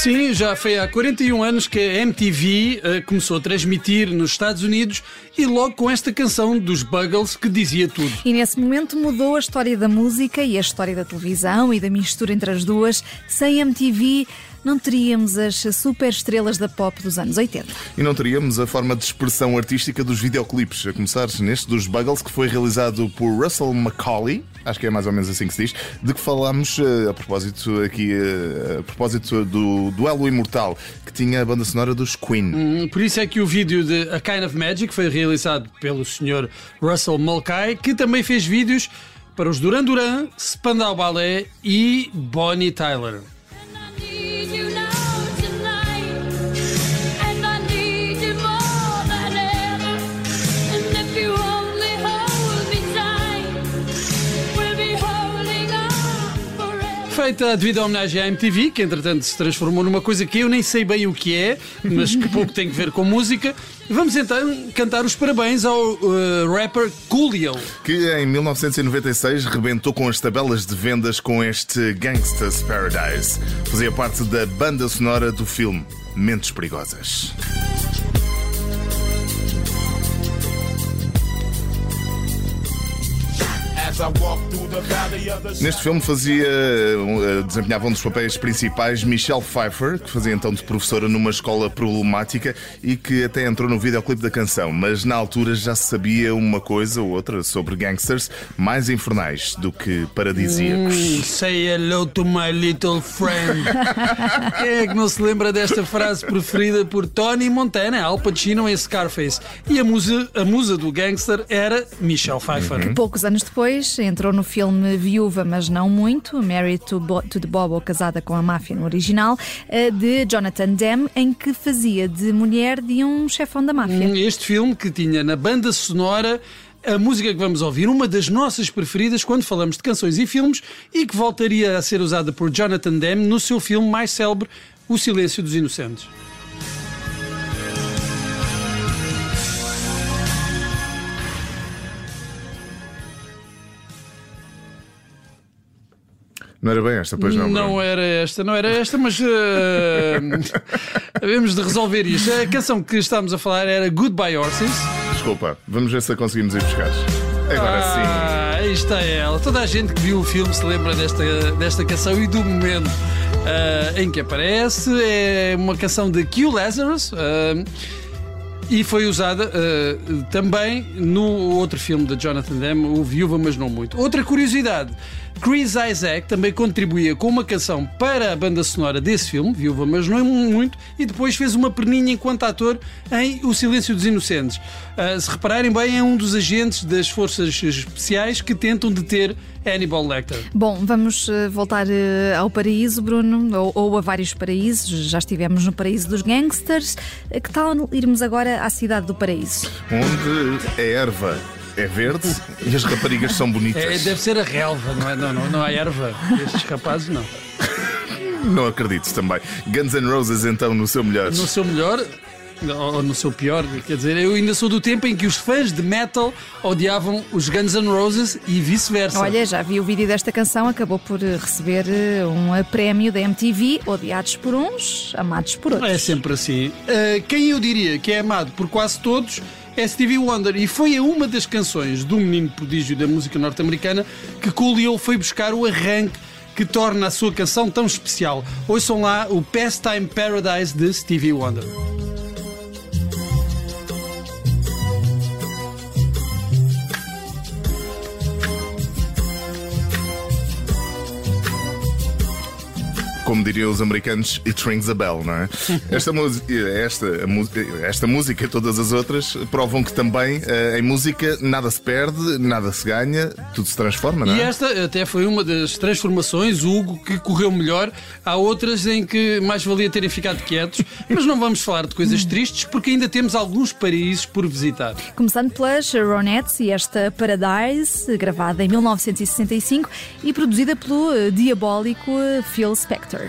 Sim, já foi há 41 anos que a MTV eh, começou a transmitir nos Estados Unidos e logo com esta canção dos Buggles que dizia tudo. E nesse momento mudou a história da música e a história da televisão e da mistura entre as duas. Sem MTV não teríamos as super estrelas da pop dos anos 80. E não teríamos a forma de expressão artística dos videoclipes, a começar neste dos Buggles, que foi realizado por Russell Macaulay, acho que é mais ou menos assim que se diz, de que falámos eh, a propósito aqui, eh, a propósito do Duelo Imortal, que tinha a banda sonora dos Queen. Hum, Por isso é que o vídeo de A Kind of Magic foi realizado pelo Sr. Russell Mulcahy, que também fez vídeos para os Duran Duran, Spandau Ballet e Bonnie Tyler. Feita a devida homenagem à MTV, que entretanto se transformou numa coisa que eu nem sei bem o que é, mas que pouco tem a ver com música, vamos então cantar os parabéns ao eh, rapper Coolio. Que em 1996 rebentou com as tabelas de vendas com este Gangsta's Paradise. Fazia parte da banda sonora do filme Mentes Perigosas. Neste filme fazia, eh, desempenhava um dos papéis principais Michelle Pfeiffer, que fazia então de professora numa escola problemática e que até entrou no videoclipe da canção, mas na altura já se sabia uma coisa ou outra sobre gangsters mais infernais do que paradisíacos. Hum, Say hello to my little friend. Quem é que não se lembra desta frase preferida por Tony Montana, Al Pacino em Scarface? E a musa, a musa do gangster era Michelle Pfeiffer. Poucos anos depois, entrou no filme Viúva, mas não muito, Married to, Bo to the Bob, ou Casada com a Máfia no original, eh, de Jonathan Demme, em que fazia de mulher de um chefão da máfia. Hum, Este filme que tinha na banda sonora a música que vamos ouvir, uma das nossas preferidas quando falamos de canções e filmes e que voltaria a ser usada por Jonathan Demme no seu filme mais célebre, O Silêncio dos Inocentes. Não era bem esta, pois não. Bruno? Não era esta, não era esta, mas uh, havemos de resolver isto. A canção que estávamos a falar era Goodbye Horses. Desculpa, vamos ver se a conseguimos ir buscar. Agora sim. Ah, aí está ela. Toda a gente que viu o filme se lembra desta, desta canção e do momento ah, em que aparece. É uma canção de Q Lazarus. ah, e foi usada ah, também no outro filme de Jonathan Demme, O Viúva, mas não muito. Outra curiosidade: Chris Isaac também contribuía com uma canção para a banda sonora desse filme, Viúva, mas não muito, e depois fez uma perninha enquanto ator em O Silêncio dos Inocentes. Ah, se repararem bem, é um dos agentes das forças especiais que tentam deter Hannibal Lecter. Bom, vamos eh, voltar eh, ao paraíso, Bruno, ou, ou a vários paraísos. Já estivemos no paraíso dos gangsters. Eh, Que tal irmos agora à cidade do paraíso? Onde a erva é verde e as raparigas são bonitas. É, deve ser a relva, não é? Não, não, não há erva. Estes rapazes não. Não acredito também. Guns N' Roses, então, no seu melhor. No seu melhor. Ou no seu pior, quer dizer, eu ainda sou do tempo em que os fãs de metal odiavam os Guns N' Roses e vice-versa. Olha, já vi o vídeo desta canção, acabou por eh, receber eh, um prémio da MTV, odiados por uns, amados por outros. É sempre assim. Uh, quem eu diria que é amado por quase todos é Stevie Wonder e foi a uma das canções do menino prodígio da música norte-americana que Coolio foi buscar o arranque que torna a sua canção tão especial. Ouçam lá o Pastime Paradise de Stevie Wonder. Como diriam os americanos, it rings a bell, não é? Esta, música, esta, esta música e todas as outras provam que também eh, em música nada se perde, nada se ganha, tudo se transforma, não E é? esta até foi uma das transformações, Hugo, que correu melhor. Há outras em que mais valia terem ficado quietos, mas não vamos falar de coisas tristes porque ainda temos alguns paraísos por visitar. Começando pelas Ronettes e esta Paradise, gravada em 1965 e produzida pelo eh, diabólico eh, Phil Spector.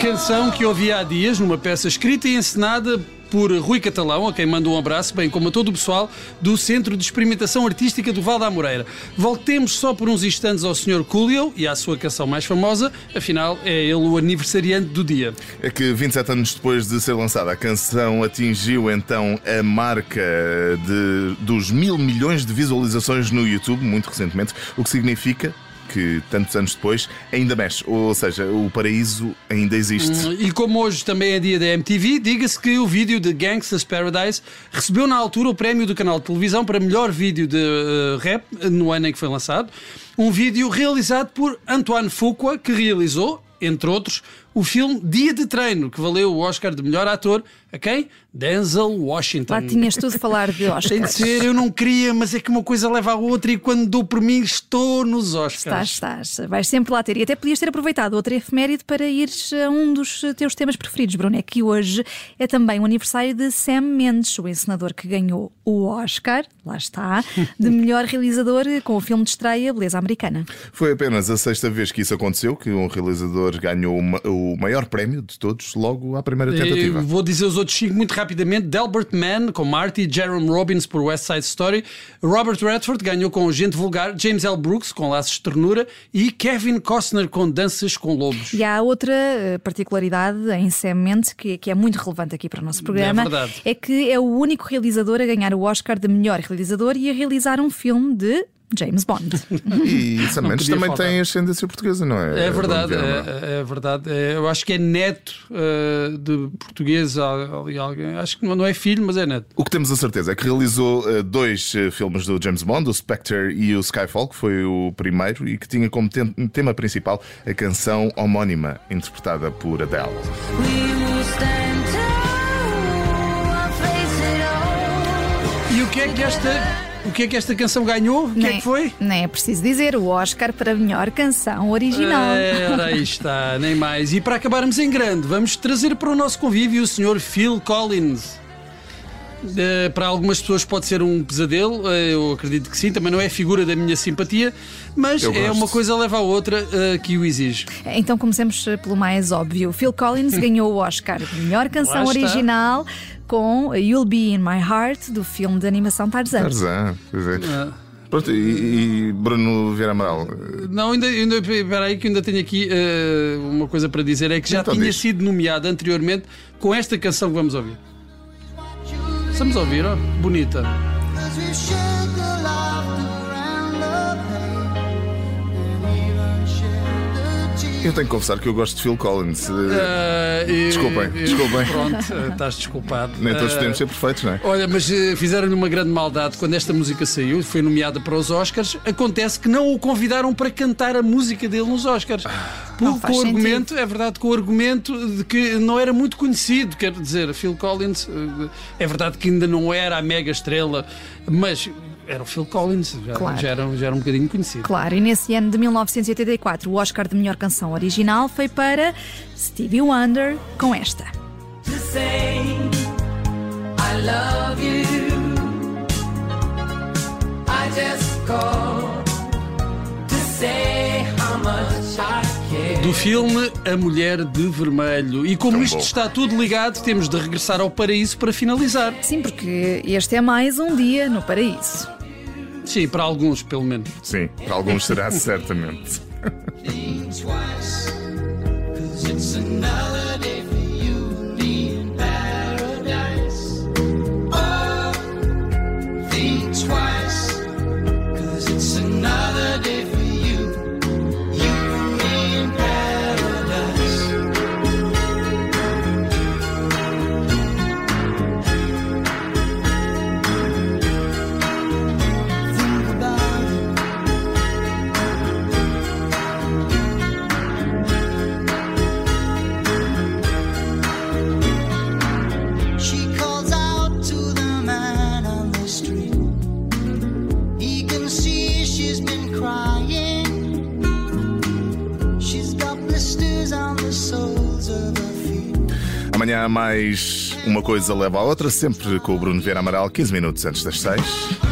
Canção que ouvi há dias numa peça escrita e encenada por Rui Catalão, a quem mando um abraço, bem como a todo o pessoal do Centro de Experimentação Artística do Val da Moreira. Voltemos só por uns instantes ao Sr. Coolio e à sua canção mais famosa, afinal é ele o aniversariante do dia. É que 27 anos depois de ser lançada, a canção atingiu então a marca de, dos mil milhões de visualizações no YouTube, muito recentemente, o que significa que tantos anos depois ainda mexe, ou seja, o paraíso ainda existe. E como hoje também é dia da MTV, diga-se que o vídeo de Gangsta's Paradise recebeu na altura o prémio do canal de televisão para melhor vídeo de eh, rap no ano em que foi lançado. Um vídeo realizado por Antoine Fuqua, que realizou, entre outros, o filme Dia de Treino, que valeu o Oscar de melhor ator a quem? Denzel Washington. Lá tinhas tudo a falar de Tem de Oscars. ser, eu não queria, mas é que uma coisa leva à outra e quando dou por mim estou nos Estás, Oscars. estás. Vais sempre lá ter. E até podias ter aproveitado outra efeméride para ires a um dos teus temas preferidos, Bruno. É que hoje é também o aniversário de Sam Mendes, o encenador que ganhou o Oscar, lá está, de melhor realizador com o filme de estreia Beleza Americana. Foi apenas a sexta vez que isso aconteceu, que um realizador ganhou uma- o maior prémio de todos logo à primeira tentativa. Eu vou dizer os outros cinco muito rapidamente. Delbert Mann com Marty, Jerome Robbins por West Side Story, Robert Redford ganhou com Gente Vulgar, James L. Brooks com Laços de Ternura e Kevin Costner com Danças com Lobos. E há outra eh, particularidade em Sam Mendes que, que é muito relevante aqui para o nosso programa. verdade. é que é o único realizador a ganhar o Oscar de melhor realizador e a realizar um filme de James Bond. E Sam Mendes também faltar. tem ascendência portuguesa, não é? É verdade, Bruno Viana? é, é verdade. É, eu acho que é neto eh, de português ali alguém. Acho que não é filho, mas é neto. O que temos a certeza é que realizou eh, dois eh, filmes do James Bond, o Spectre e o Skyfall, que foi o primeiro, e que tinha como tem- tema principal a canção homónima, interpretada por Adele. E o que é que esta, o que é que esta canção ganhou? O que é que foi? Nem é preciso dizer, o Oscar para melhor canção original. Era aí está, nem mais. E para acabarmos em grande, vamos trazer para o nosso convívio o Sr. Phil Collins. Eh, para algumas pessoas pode ser um pesadelo, eh, eu acredito que sim, também não é figura da minha simpatia, mas Eu é gosto. uma coisa leva à outra eh, que o exige. Então comecemos pelo mais óbvio. Phil Collins ganhou o Oscar de melhor canção original com You'll Be in My Heart do filme de animação Tarzan. Tarzan, pois é. Ah. Pronto, e, e Bruno Vieira Amaral, Não, ainda, ainda espera aí que ainda tenho aqui uma coisa para dizer: é que já Então tinha diz. sido nomeado anteriormente com esta canção que vamos ouvir. Estamos a ouvir, ó, bonita. Eu tenho que confessar que eu gosto de Phil Collins. Eh, Ah, e- Desculpem, e- desculpem. Pronto, ah, estás desculpado. Nem todos Ah, podemos ser perfeitos, não é? Olha, mas eh, fizeram-lhe uma grande maldade quando esta música saiu, foi nomeada para os Oscars. Acontece que não o convidaram para cantar a música dele nos Oscars. Por- Não com o argumento, é verdade, com o argumento de que não era muito conhecido. Quer dizer, Phil Collins, eh, é verdade que ainda não era a mega estrela, mas era o Phil Collins, já, Claro. já era, já era um bocadinho conhecido. Claro, e nesse ano de 1984, o Oscar de melhor canção original foi para Stevie Wonder com esta. to say I love you. I just call to say how much I care. Do filme A Mulher de Vermelho. E como Tão isto bom. está tudo ligado, temos de regressar ao paraíso para finalizar. Sim, porque este é mais um dia no paraíso. Sim, para alguns, pelo menos. Sim, para alguns será certamente. Amanhã mais uma coisa leva à outra, sempre com o Bruno Vieira Amaral, 15 minutos antes das 6.